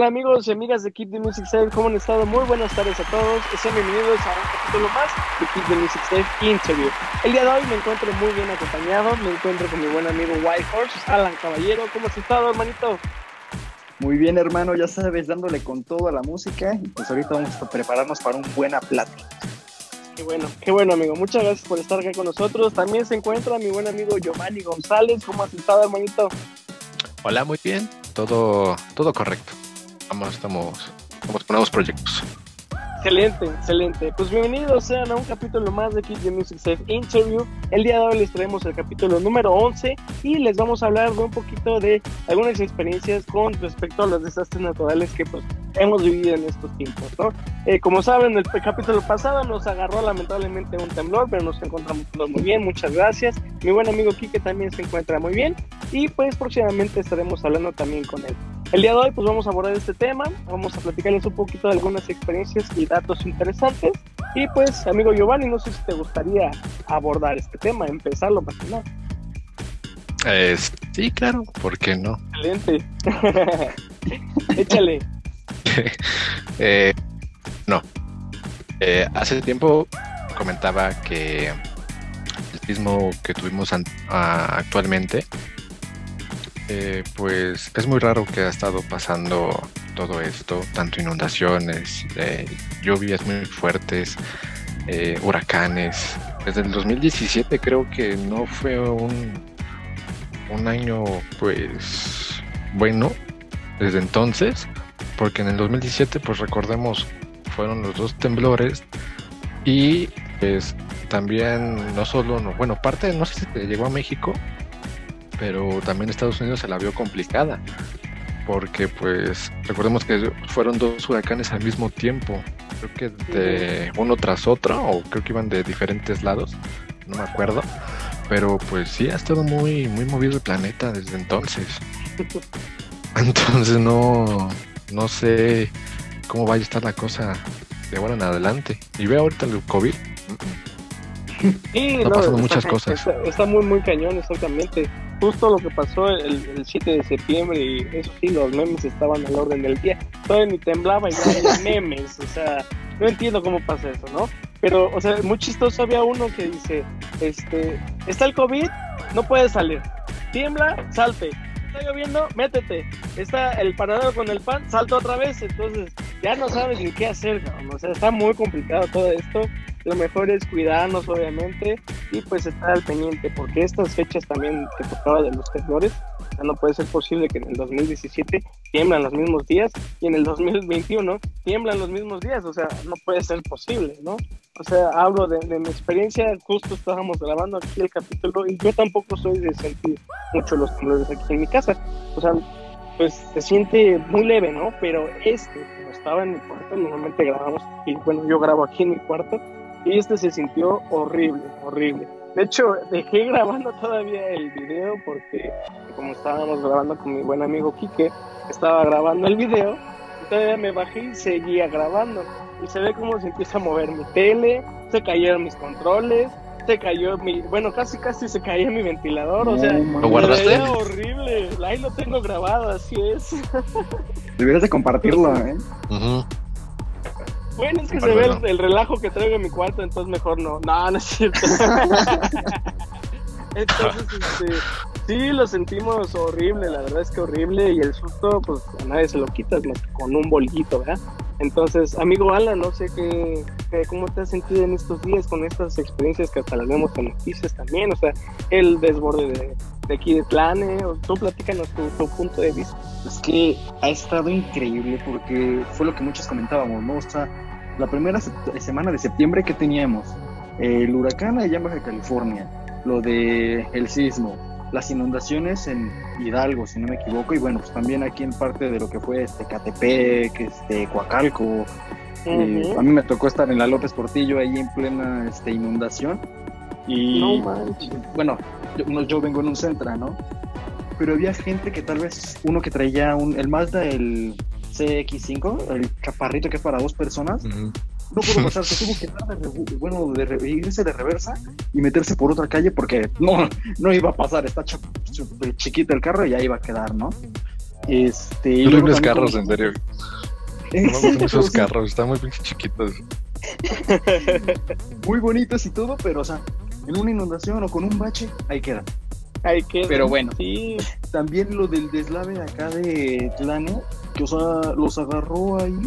Hola amigos y amigas de Keep the Music Safe, ¿cómo han estado? Muy buenas tardes a todos. Sean bienvenidos a un capítulo más de Keep the Music Safe Interview. El día de hoy me encuentro muy bien acompañado, me encuentro con mi buen amigo White Horse, Alan Caballero. ¿Cómo has estado, hermanito? Muy bien, hermano, ya sabes, dándole con todo a la música y pues ahorita vamos a prepararnos para un buena plática. Qué bueno, qué bueno, amigo. Muchas gracias por estar acá con nosotros. También se encuentra mi buen amigo Giovanni González. ¿Cómo has estado, hermanito? Hola, muy bien. Todo, todo correcto. Vamos, estamos, estamos con nuevos proyectos. Excelente, excelente. Pues bienvenidos sean a un capítulo más de Keep the Music Safe Interview. El día de hoy les traemos el capítulo número 11 y les vamos a hablar de un poquito de algunas experiencias con respecto a los desastres naturales que pues hemos vivido en estos tiempos, ¿no? Eh, como saben, el capítulo pasado nos agarró lamentablemente un temblor, pero nos encontramos todos muy bien, muchas gracias. Mi buen amigo Kike también se encuentra muy bien y pues próximamente estaremos hablando también con él. El día de hoy pues vamos a abordar este tema, vamos a platicarles un poquito de algunas experiencias y datos interesantes. Y pues, amigo Giovanni, no sé si te gustaría abordar este tema, empezarlo para que Eh, sí, claro, ¿por qué no? Excelente. Échale. eh, no. Eh, hace tiempo comentaba que el sismo que tuvimos actualmente eh, pues es muy raro que ha estado pasando todo esto, tanto inundaciones, eh, lluvias muy fuertes, eh, huracanes. Desde el 2017 creo que no fue un, un año pues bueno desde entonces, porque en el 2017 pues recordemos fueron los dos temblores y pues también no solo, no, bueno, parte, no sé si llegó a México, pero también Estados Unidos se la vio complicada, porque pues recordemos que fueron dos huracanes al mismo tiempo, creo que de uno tras otro, o creo que iban de diferentes lados, no me acuerdo, pero pues sí, ha estado muy, muy movido el planeta desde entonces. Entonces no, no sé cómo vaya a estar la cosa de ahora en adelante. Y veo ahorita el COVID. Sí, no, pasando muchas cosas. Está, muy, muy cañón, exactamente. Justo lo que pasó el, 7 de septiembre, y eso sí, los memes estaban al orden del día. Todavía ni temblaba y ya hay memes. O sea, no entiendo cómo pasa eso, ¿no? Pero, o sea, muy chistoso había uno que dice: este, Está el COVID, no puedes salir. Tiembla, salte. Está lloviendo, métete. Está el paradero con el pan, salta otra vez. Entonces, ya no sabes ni qué hacer, O sea, está muy complicado todo esto lo mejor es cuidarnos obviamente y pues estar al pendiente porque estas fechas también que tocaba de los temblores no puede ser posible que en el 2017 tiemblan los mismos días y en el 2021 tiemblan los mismos días, o sea, no puede ser posible, ¿no? O sea, hablo de, mi experiencia, justo estábamos grabando aquí el capítulo y yo tampoco soy de sentir mucho los temblores aquí en mi casa, o sea, pues se siente muy leve, ¿no? Pero este, como estaba en mi cuarto, normalmente grabamos y bueno, yo grabo aquí en mi cuarto, y este se sintió horrible, horrible. De hecho, dejé grabando todavía el video porque como estábamos grabando con mi buen amigo Quique, estaba grabando el video, y todavía me bajé y seguía grabando. Y se ve cómo se empieza a mover mi tele, se cayeron mis controles, se cayó mi, bueno, casi casi se caía mi ventilador, o sea, ¿lo guardaste? horrible. Ahí lo tengo grabado, así es. Deberías de compartirlo, ¿eh? Bueno, es que se ve el, relajo que traigo en mi cuarto, entonces mejor no. No, no es cierto. entonces, este, sí, lo sentimos horrible, la verdad es que horrible. Y el susto, pues a nadie se lo quitas más con un bolito, ¿verdad? Entonces, amigo Alan, no sé qué, cómo te has sentido en estos días con estas experiencias que hasta las vemos con noticias también, o sea, el desborde de, de aquí de Tlane, o tú platícanos tu, tu, punto de vista. Es que ha estado increíble porque fue lo que muchos comentábamos, ¿no? O sea, la primera semana de septiembre que teníamos el huracán allá en Baja California, lo de el sismo, las inundaciones en Hidalgo, si no me equivoco, y bueno, pues también aquí en parte de lo que fue este Catepec, este Coacalco. Eh, a mí me tocó estar en la López Portillo ahí en plena este, inundación. Y bueno, yo, yo, vengo en un centro, ¿no? Pero había gente que tal vez uno que traía un, el Mazda, el CX5, el chaparrito que es para dos personas, no pudo pasar, se tuvo que dar de, bueno, de irse de reversa y meterse por otra calle porque no, no iba a pasar, está chiquito el carro y ahí iba a quedar, ¿no? Este, horribles carros, en serio. No esos carros, están muy chiquitos. muy bonitos y todo, pero o sea, en una inundación o con un bache, ahí quedan. Ahí quedan. Pero bueno, sí. también lo del deslave acá de Tlane, que o sea, los agarró ahí.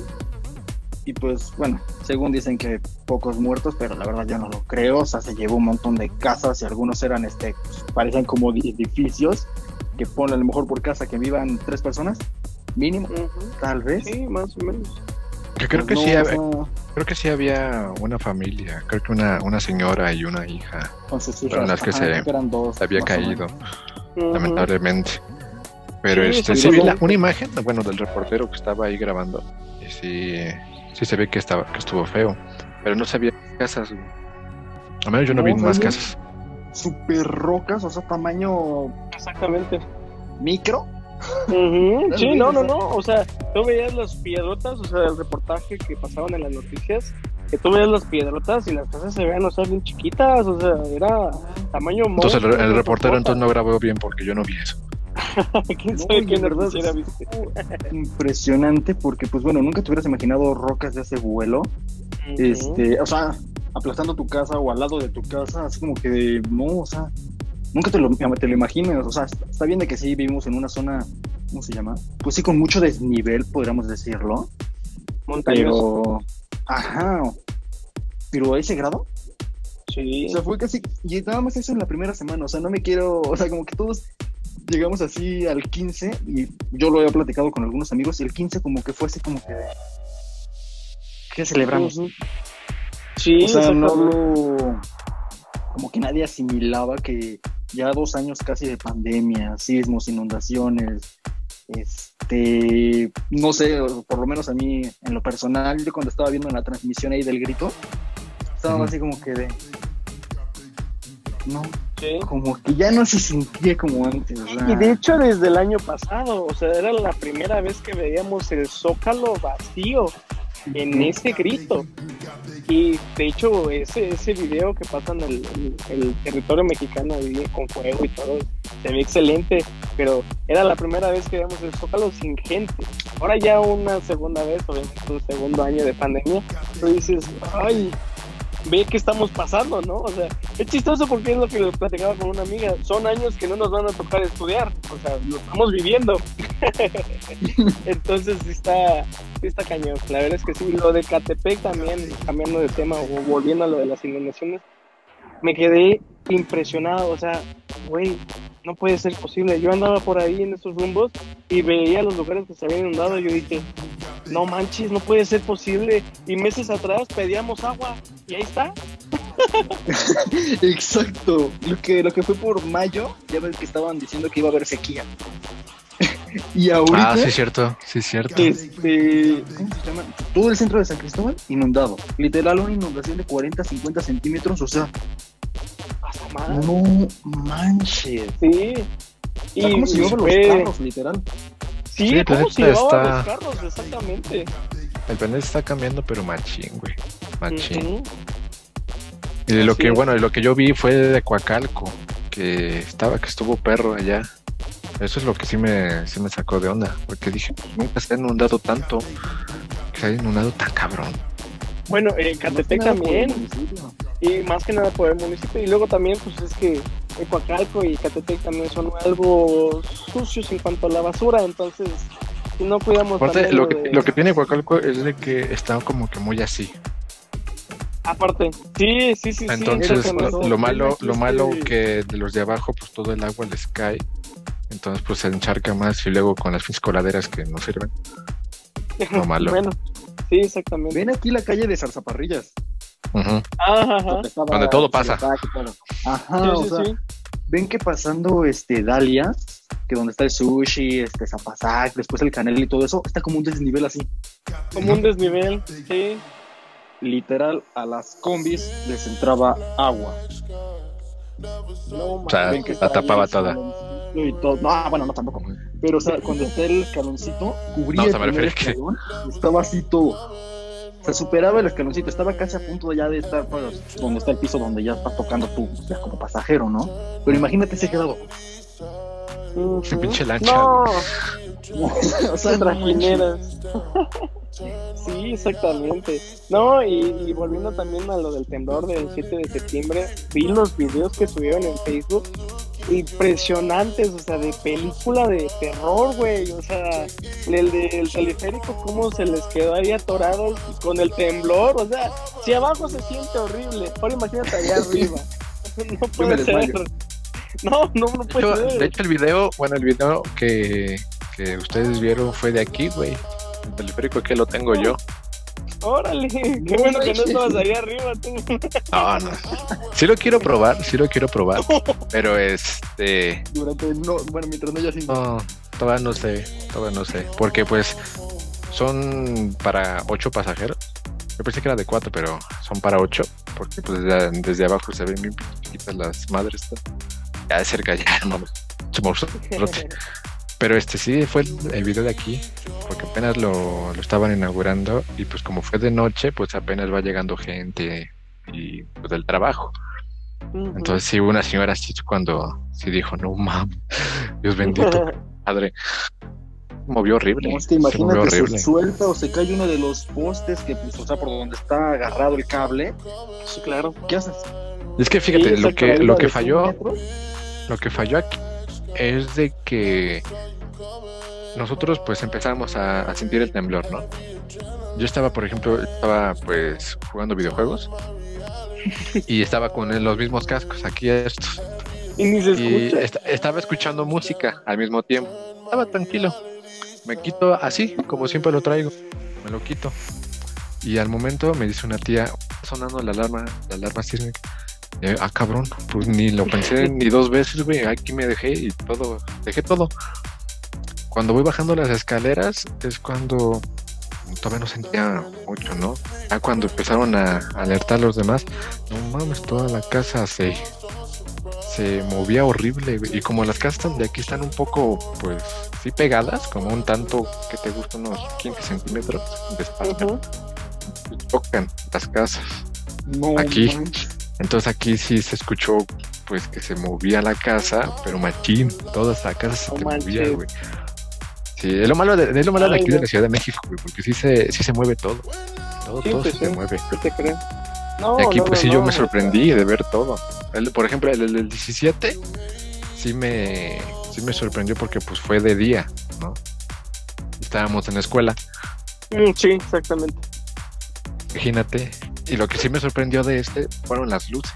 Y pues bueno, según dicen que pocos muertos, pero la verdad yo no lo creo. O sea, se llevó un montón de casas y algunos eran, este, pues, parecen como edificios que ponen a lo mejor por casa que vivan tres personas, mínimo, tal vez. Sí, más o menos. Yo creo que sí, había, creo que sí había una familia, creo que una, una señora y una hija. Con las que se, había caído, lamentablemente. Pero este, sí vi una imagen, bueno, del reportero que estaba ahí grabando. Y sí, sí se ve que estaba, que estuvo feo. Pero no sabía casas. Al menos yo no, vi más casas. Super rocas, o sea, tamaño. Exactamente. Micro Sí, no, no, no. O sea, tú veías las piedrotas, o sea, el reportaje que pasaban en las noticias, que tú veías las piedrotas y las casas se veían, o sea, bien chiquitas, o sea, era tamaño Entonces el, reportero entonces no grabó bien porque yo no vi eso. ¿Quién sabe verdad viste? Impresionante porque, pues bueno, nunca te hubieras imaginado rocas de ese vuelo. Este, o sea, aplastando tu casa o al lado de tu casa, así como que no, o sea, nunca te lo, te lo imaginas. O sea, está bien de que sí vivimos en una zona, ¿cómo se llama? Pues sí, con mucho desnivel, podríamos decirlo. Pero, ajá. Pero a ese grado. Sí. O sea, fue casi, y nada más eso en la primera semana. O sea, no me quiero, o sea, como que todos llegamos así al 15 y yo lo había platicado con algunos amigos y el 15 como que fue así como que... ¿Qué celebramos? Sí, o sea, no lo... Como que nadie asimilaba que ya dos años casi de pandemia, sismos, inundaciones, este, no sé, por lo menos a mí en lo personal, yo cuando estaba viendo la transmisión ahí del grito, estaba así como que de, no, como que ya no se sentía como antes. Y de hecho desde el año pasado, o sea, era la primera vez que veíamos el zócalo vacío en ese grito. Y de hecho, ese, ese video que pasan el, el, territorio mexicano con fuego y todo, se ve excelente, pero era la primera vez que veíamos el Zócalo sin gente. Ahora ya una segunda vez, obviamente un segundo año de pandemia, tú dices, ay, ve qué estamos pasando, ¿no? O sea, es chistoso porque es lo que le platicaba con una amiga. Son años que no nos van a tocar estudiar, o sea, lo estamos viviendo. Entonces está, está cañón. La verdad es que sí, lo de Catepec también, cambiando de tema o volviendo a lo de las inundaciones, me quedé impresionado, o sea, güey, no puede ser posible. Yo andaba por ahí en esos rumbos y veía los lugares que se habían inundado y yo dije, no manches, no puede ser posible. Y meses atrás pedíamos agua y ahí está. Exacto. Lo que, lo que fue por mayo, ya ves que estaban diciendo que iba a haber sequía. y ahorita. Ah, sí, es cierto. Sí, es cierto. Este, ¿Cómo se llama? Todo el centro de San Cristóbal inundado. Literal, una inundación de 40, 50 centímetros. O sea, no manches. Sí. Y ¿Cómo se llevaban los carros, literal? Sí, sí ¿cómo se llevaban los carros? Exactamente. El planeta está cambiando, pero machín, güey. Machín. Y de lo que, bueno, de lo que yo vi fue de Coacalco, que estaba, que estuvo perro allá. Eso es lo que sí me, sí me sacó de onda, porque dije, pues, nunca se ha inundado tanto, que se ha inundado tan cabrón. Bueno, en Catepec también. Y más que nada por el municipio. Y luego también, pues es que Ecuacalco y Catepec también son algo sucios en cuanto a la basura. Entonces, si no cuidamos. Aparte, lo, que, lo que tiene Ecuacalco es de que está como que muy así. Aparte, sí, sí, sí. Entonces, lo, malo, lo malo que de los de abajo, pues todo el agua les cae. Entonces, pues se encharca más y luego con las coladeras que no sirven. Lo malo. bueno, sí, exactamente. Ven aquí la calle de Zarzaparrillas. Donde todo pasa. Ajá, o sea, ven que pasando este Dalia, que donde está el sushi, este Zapasac, después el canel y todo eso, está como un desnivel así. Como un desnivel, sí. Literal, a las combis les entraba agua. No, o sea, la tapaba toda. Y todo. No, bueno, no tampoco. Pero, o sea, cuando está el escaloncito, cubría no, el escalón, estaba así todo se superaba el escaloncito, estaba casi a punto ya de estar pues, donde está el piso donde ya estás tocando tú, ya como pasajero, ¿no? Pero imagínate ese grado. Ese pinche lancha. No, o sea, trajineras. Sí, exactamente. No, y, volviendo también a lo del temblor del 7 de septiembre, vi los videos que subieron en Facebook impresionantes, o sea, de película de terror, güey. O sea, el del teleférico, cómo se les quedó ahí atorados con el temblor. O sea, si abajo se siente horrible, ahora imagínate allá arriba. No puede ser. No, no, no puede de hecho, ser. De hecho, el video, bueno, el video que, que ustedes vieron fue de aquí, güey. El teleférico que lo tengo yo. Órale, qué bueno que no estabas ahí arriba tú. No, no. Sí lo quiero probar, sí lo quiero probar. Pero este. Durante no, bueno, mientras no haya cinco. No, todavía no sé, todavía no sé. Porque pues son para ocho pasajeros. Yo pensé que era de cuatro, pero son para ocho. Porque pues desde, desde abajo se ven bien chiquitas las madres. Ya de cerca ya, no, Pero este sí fue el, video de aquí, porque apenas lo, lo, estaban inaugurando y pues como fue de noche, pues apenas va llegando gente y pues del trabajo. Entonces sí, una señora así cuando sí dijo, no mames, Dios bendito, padre. Movió horrible. No, es que imagínate, se, se, suelta o se cae uno de los postes que, pues, o sea, por donde está agarrado el cable. Sí, claro. ¿Qué haces? Es que fíjate, lo que, lo que falló, lo que falló aquí es de que nosotros pues empezamos a, sentir el temblor, ¿no? Yo estaba, por ejemplo, estaba pues jugando videojuegos y estaba con los mismos cascos, aquí estos. Y ni se escucha. estaba escuchando música al mismo tiempo. Estaba tranquilo. Me quito así, como siempre lo traigo. Me lo quito. Y al momento me dice una tía, sonando la alarma, la alarma sísmica. Ah, cabrón, pues ni lo pensé ni dos veces, güey. Aquí me dejé y todo, dejé todo. Cuando voy bajando las escaleras es cuando todavía no sentía mucho, ¿no? Ya cuando empezaron a alertar a los demás, no mames, toda la casa se, se movía horrible. Y como las casas de aquí están un poco, pues, sí pegadas, como un tanto que te gusta unos 15 centímetros de espacio, tocan las casas. aquí. Entonces aquí sí se escuchó pues que se movía la casa, pero machín, toda esa casa se te movía, güey. Sí, es lo malo de, es lo malo de aquí de la Ciudad de México, porque sí se, sí se mueve todo. Todo, todo pues se mueve. te creo? y aquí pues sí yo me sorprendí de ver todo. por ejemplo, el, el, 17 sí me, sí me sorprendió porque pues fue de día, ¿no? Estábamos en la escuela. Mm, sí, exactamente. Imagínate. Y lo que sí me sorprendió de este fueron las luces.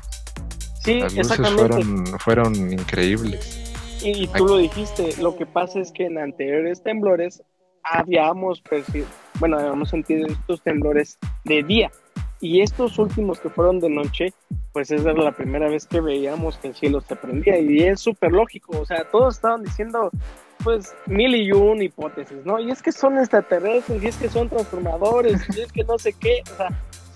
Sí, las luces fueron, fueron increíbles. Y, tú lo dijiste, lo que pasa es que en anteriores temblores habíamos, bueno, habíamos sentido estos temblores de día. Y estos últimos que fueron de noche, pues esa era la primera vez que veíamos que el cielo se prendía. Y es súper lógico, o sea, todos estaban diciendo, pues, mil y un hipótesis, ¿no? Y es que son extraterrestres, y es que son transformadores, y es que no sé qué, o sea,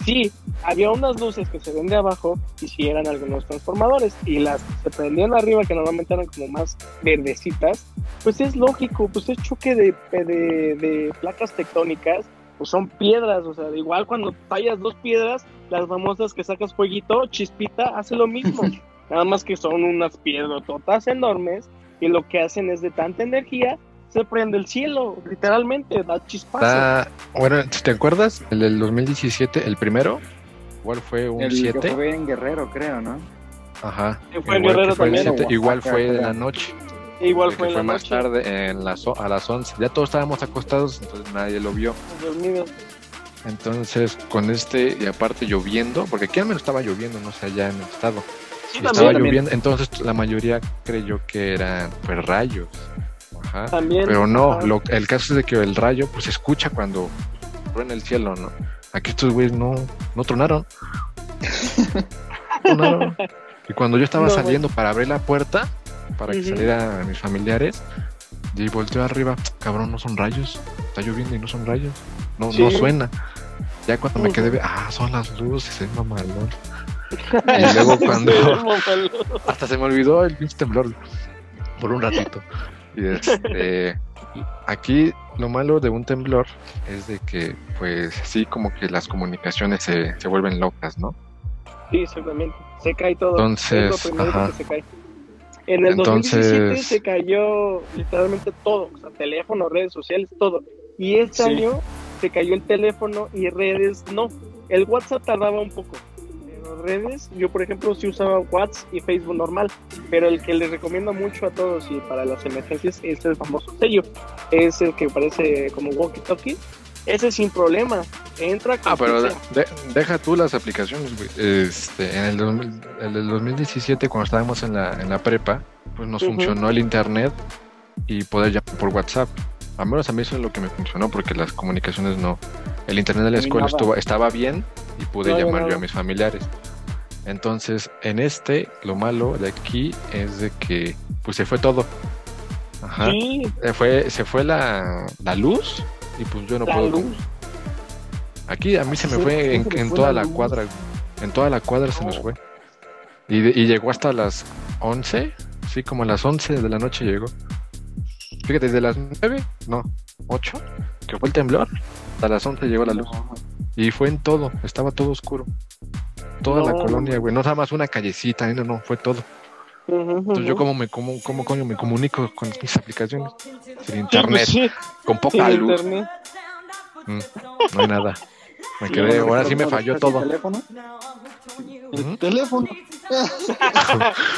sí, había unas luces que se ven de abajo y sí eran algunos transformadores y las que se prendían arriba que normalmente eran como más verdecitas, pues es lógico, pues es choque de, de, placas tectónicas, pues son piedras, o sea, igual cuando tallas dos piedras, las famosas que sacas fueguito, chispita, hace lo mismo, nada más que son unas piedrototas enormes y lo que hacen es de tanta energía se prende el cielo, literalmente, da chispazo. bueno, ¿te acuerdas? El del 2017, el primero, igual fue un 7. El fue en Guerrero, creo, ¿no? Ajá. Fue en Guerrero también. igual fue en la noche. Igual fue, en fue la más tarde, en las, a las 11. Ya todos estábamos acostados, entonces nadie lo vio. Entonces, con este, y aparte lloviendo, porque aquí al menos estaba lloviendo, no sé, allá en el estado. estaba lloviendo, entonces la mayoría creyó que eran pues rayos. Pero no, el caso es de que el rayo pues se escucha cuando en el cielo, ¿no? Aquí estos güeyes no, no tronaron. tronaron. Y cuando yo estaba saliendo para abrir la puerta, para que salieran mis familiares, y volteo arriba, cabrón, no son rayos. Está lloviendo y no son rayos. No, no suena. Ya cuando me quedé, ah, son las luces, es mamalón. y luego cuando hasta se me olvidó el pinche temblor por un ratito. Y este, aquí lo malo de un temblor es de que, pues sí, como que las comunicaciones se, se vuelven locas, ¿no? Sí, seguramente. Se cae todo. Entonces, ajá. se cae. En el 2017 se cayó literalmente todo, o sea, teléfono, redes sociales, todo. Y este año se cayó el teléfono y redes no. El WhatsApp tardaba un poco. Redes, yo por ejemplo sí usaba WhatsApp y Facebook normal, pero el que les recomiendo mucho a todos y para las emergencias es el famoso sello. Es el que parece como walkie-talkie ese sin problema. Entra Ah, pero deja tú las aplicaciones, güey. Este, en el, 2017, cuando estábamos en la, en la prepa, pues nos funcionó el internet y poder llamar por WhatsApp. Al menos a mí eso es lo que me funcionó, porque las comunicaciones no. El internet de la escuela estuvo, estaba bien y pude llamar yo a mis familiares. Entonces, en este, lo malo de aquí es de que, pues se fue todo. Ajá. Se fue, se fue la, la luz y pues yo no puedo. Aquí a mí se me fue en, toda la, cuadra, en toda la cuadra se nos fue. Y, y, llegó hasta las 11, sí, como a las 11 de la noche llegó. Fíjate, desde las 9, no, 8, que fue el temblor, hasta las 11 llegó la luz. Y fue en todo, estaba todo oscuro. Toda la colonia, güey, no nada más una callecita, no, no, fue todo. Entonces yo como me como, cómo coño me comunico con mis aplicaciones sin internet, con poca luz. Mm, no hay nada. Me quedé, ahora sí me falló todo. ¿El teléfono? El teléfono.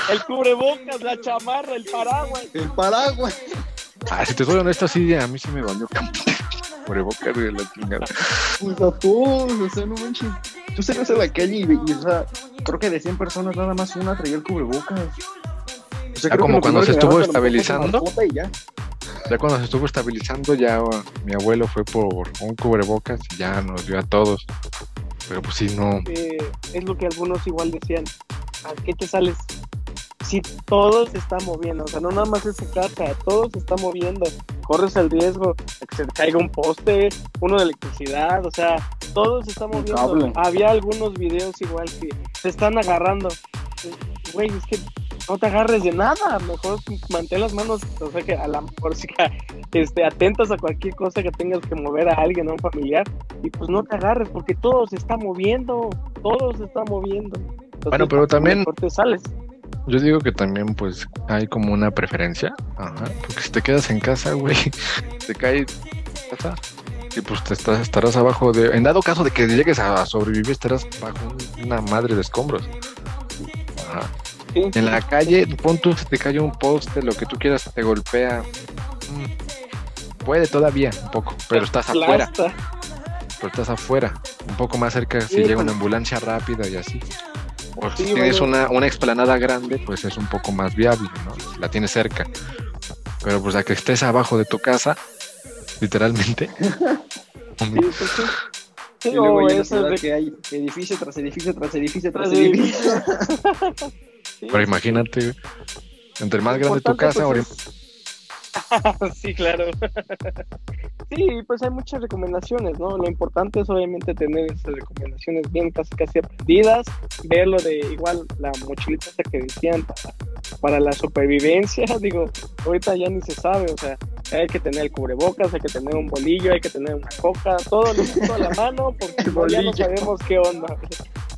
el cubrebocas, la chamarra, el paraguas. El paraguas. Ah, si te soy honesto, sí, a mí sí me valió cubrebocas de la chingada. Pues a todos, o sea, no manches. Tú salías a la calle y, y o sea, creo que de 100 personas nada más una traía el cubrebocas. O sea, como cuando se estuvo estabilizando. Ya. ya. cuando se estuvo estabilizando, ya mi abuelo fue por un cubrebocas y ya nos dio a todos. Pero pues sí, no. Eh, es lo que algunos igual decían. ¿A qué te sales? Si todo se está moviendo, o sea, no nada más es casa, todo se está moviendo. Corres el riesgo de que se caiga un poste, uno de electricidad, o sea, todo se está moviendo. Había algunos videos igual que se están agarrando. Güey, es que no te agarres de nada, mejor mantén las manos, o sea que a la mejor este, atentas a cualquier cosa que tengas que mover a alguien, a un familiar, y pues no te agarres, porque todo se está moviendo, todo se está moviendo. bueno, pero también te sales. Yo digo que también pues hay como una preferencia, Ajá, porque si te quedas en casa, güey, te cae casa y pues te estás, estarás abajo de, en dado caso de que llegues a sobrevivir, estarás bajo una madre de escombros. Ajá. En la calle, pon tú, se te cae un poste, lo que tú quieras, te golpea. Mm, puede todavía un poco, pero estás afuera. Pero estás afuera, un poco más cerca si llega una pues. ambulancia rápida y así. O si tienes una, una explanada grande, pues es un poco más viable, ¿no? La tienes cerca. Pero pues a que estés abajo de tu casa, literalmente. Sí, y luego eso de que hay edificio tras edificio tras edificio tras edificio. Pero imagínate, entre más grande tu casa, pues, sí, claro. sí, pues hay muchas recomendaciones, ¿no? Lo importante es obviamente tener esas recomendaciones bien casi casi aprendidas, verlo de igual la mochilita que decían para, la supervivencia, digo, ahorita ya ni se sabe, o sea, hay que tener el cubrebocas, hay que tener un bolillo, hay que tener una coca, todo lo a la mano porque ya no sabemos qué onda.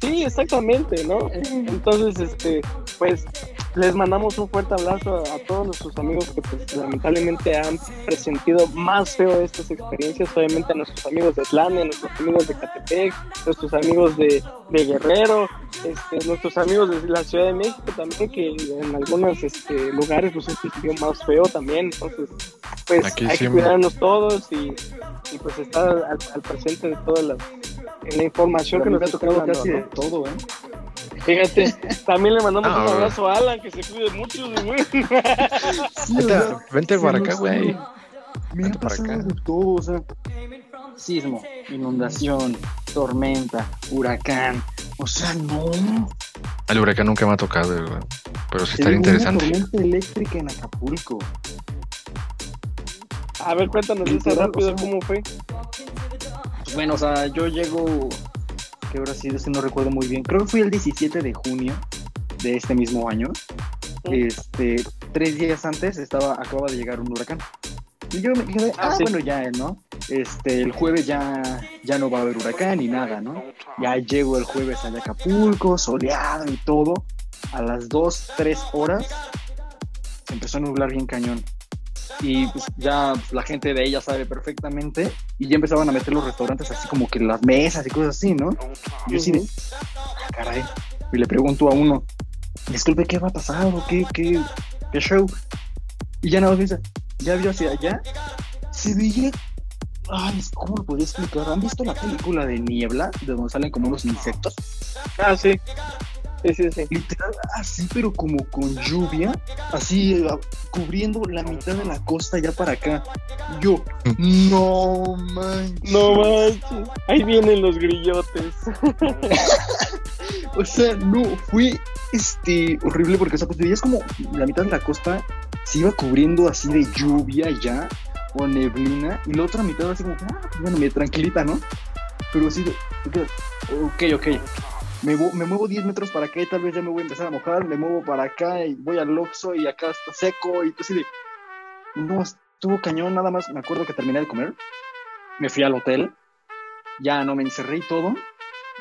Sí, exactamente, ¿no? Entonces, este, pues les mandamos un fuerte abrazo a, todos nuestros amigos que pues, lamentablemente han presentido más feo estas experiencias, obviamente a nuestros amigos de Slane, a nuestros amigos de Catepec, nuestros amigos de, Guerrero, este, nuestros amigos de la Ciudad de México también, que en algunos este, lugares pues se más feo también, entonces pues hay que cuidarnos todos y, pues estar al, presente de todas las la información que nos ha tocado casi de todo, ¿eh? Fíjate, también le mandamos un abrazo a Alan, que se cuide mucho, güey. vente, para acá, güey. Vente para acá. De todo, o sea, sismo, inundación, tormenta, huracán. O sea, no. El huracán nunca me ha tocado, güey. Pero sí estaría interesante. Una tormenta eléctrica en Acapulco. A ver, cuéntanos esa rápido, ¿cómo fue? Pues bueno, o sea, yo llego que ahora sí, es no recuerdo muy bien. Creo que fue el 17 de junio de este mismo año. Este, tres días antes estaba, acababa de llegar un huracán. Y yo me quedé, ah, ah bueno, ya, ¿no? Este, el jueves ya, ya no va a haber huracán ni nada, ¿no? Ya llego el jueves a Acapulco, soleado y todo. A las 2, 3 horas empezó a nublar bien cañón. Y pues ya la gente de ella sabe perfectamente y ya empezaban a meter los restaurantes así como que las mesas y cosas así, ¿no? Y yo sí de, ah, caray. Y le pregunto a uno, disculpe, ¿qué va a pasar? ¿O qué, qué, qué show? Y ya nada más dice, ya vio hacia allá, se veía Ay, ¿cómo lo podría explicar? ¿Han visto la película de Niebla, de donde salen como unos insectos? Ah, sí. Sí, sí, sí. Literal, así, pero como con lluvia, así ah, cubriendo la mitad de la costa ya para acá. Yo, no manches. No manches. Ahí vienen los grillotes. o sea, no, fue este horrible porque, o sea, pues como la mitad de la costa se iba cubriendo así de lluvia ya o neblina, y la otra mitad así como, ah, pues bueno, me tranquilita, ¿no? Pero así de, ok, ok, me, me muevo 10 metros para acá y tal vez ya me voy a empezar a mojar, me muevo para acá y voy al Oxxo y acá está seco, y así de, no, estuvo cañón, nada más, me acuerdo que terminé de comer, me fui al hotel, ya no me encerré y todo,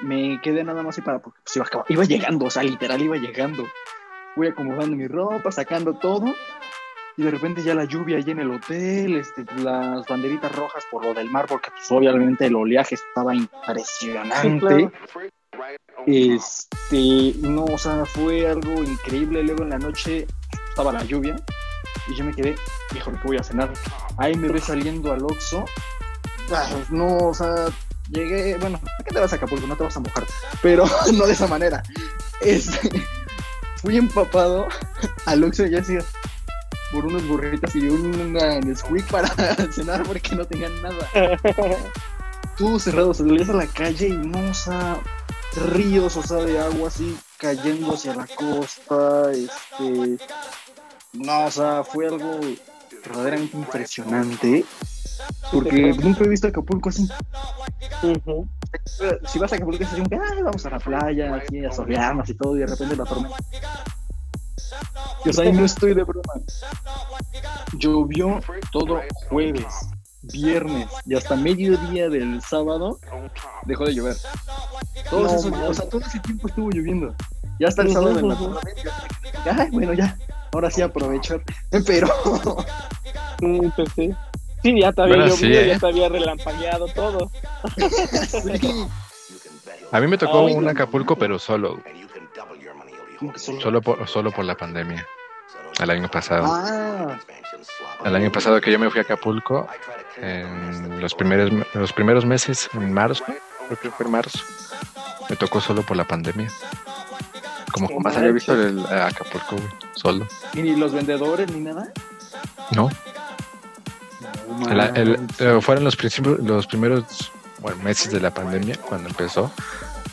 me quedé nada más y para, porque pues iba, iba llegando, o sea, literal iba llegando, voy acomodando mi ropa, sacando todo, y de repente ya la lluvia allí en el hotel, este, las banderitas rojas por lo del mar, porque pues obviamente el oleaje estaba impresionante. Este, no, o sea, fue algo increíble. Luego en la noche estaba la lluvia y yo me quedé, híjole, ¿qué voy a cenar? Ahí me ve saliendo al Oxxo. Ah, no, o sea, llegué, bueno, ¿a qué te vas a Acapulco? No te vas a mojar, pero no de esa manera. Este, fui empapado al Oxxo y ya decía, por unos burritos y una Nesquik para cenar porque no tenían nada. Todo cerrado, salías a la calle y no, o sea, ríos, o sea, de agua así cayendo hacia la costa, este, no, o sea, fue algo verdaderamente impresionante, porque nunca he visto Acapulco así. Si vas a Acapulco así, vamos a la playa, aquí a solearnos y todo, y de repente la tormenta. O sea, no estoy de broma. Llovió todo jueves, viernes y hasta mediodía del sábado dejó de llover. Todo eso, o sea, todo ese tiempo estuvo lloviendo. Ya hasta el sábado en la Ay, bueno, ya. Ahora sí aprovechar. Pero. pues sí. Sí, ya te había llovido, ya ¿eh? te había relampagueado todo. A mí me tocó un Acapulco, pero solo. Solo por, solo por la pandemia. El año pasado. Ah. El año pasado que yo me fui a Acapulco, en los primeros, los primeros meses, en marzo, creo que fue en marzo, me tocó solo por la pandemia. Como más había visto el Acapulco, solo. ¿Y ni los vendedores ni nada? No. Eh, fueron los, los primeros meses de la pandemia cuando empezó.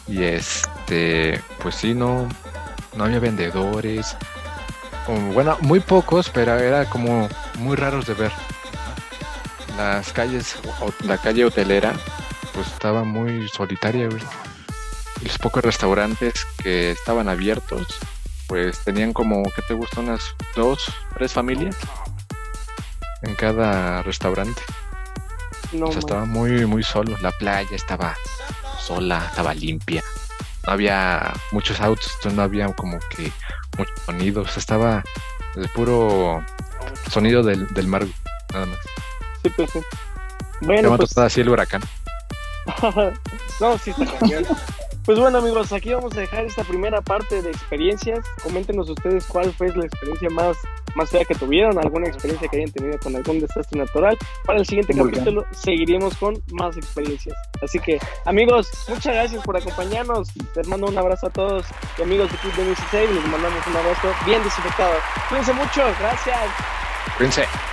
Y este, pues sí, no, no había vendedores. Bueno, muy pocos, pero era como muy raros de ver. Las calles, la calle hotelera, pues estaba muy solitaria, Los pocos restaurantes que estaban abiertos, pues tenían como, ¿qué te gusta? Unas dos, tres familias en cada restaurante. No, o sea, estaba muy, muy solo. La playa estaba sola, estaba limpia no había muchos autos, entonces no había como que muchos sonidos, estaba el puro sonido del, del mar, nada más. Sí, pues sí. Bueno, pues... así el huracán. no, sí está genial. Pues bueno amigos, aquí vamos a dejar esta primera parte de experiencias. Coméntenos ustedes cuál fue la experiencia más, más fea que tuvieron, alguna experiencia que hayan tenido con algún desastre natural. Para el siguiente capítulo seguiremos con más experiencias. Así que amigos, muchas gracias por acompañarnos. Les mando un abrazo a todos y amigos de Club de Music les mandamos un abrazo bien desinfectado. Cuídense mucho, gracias. Cuídense.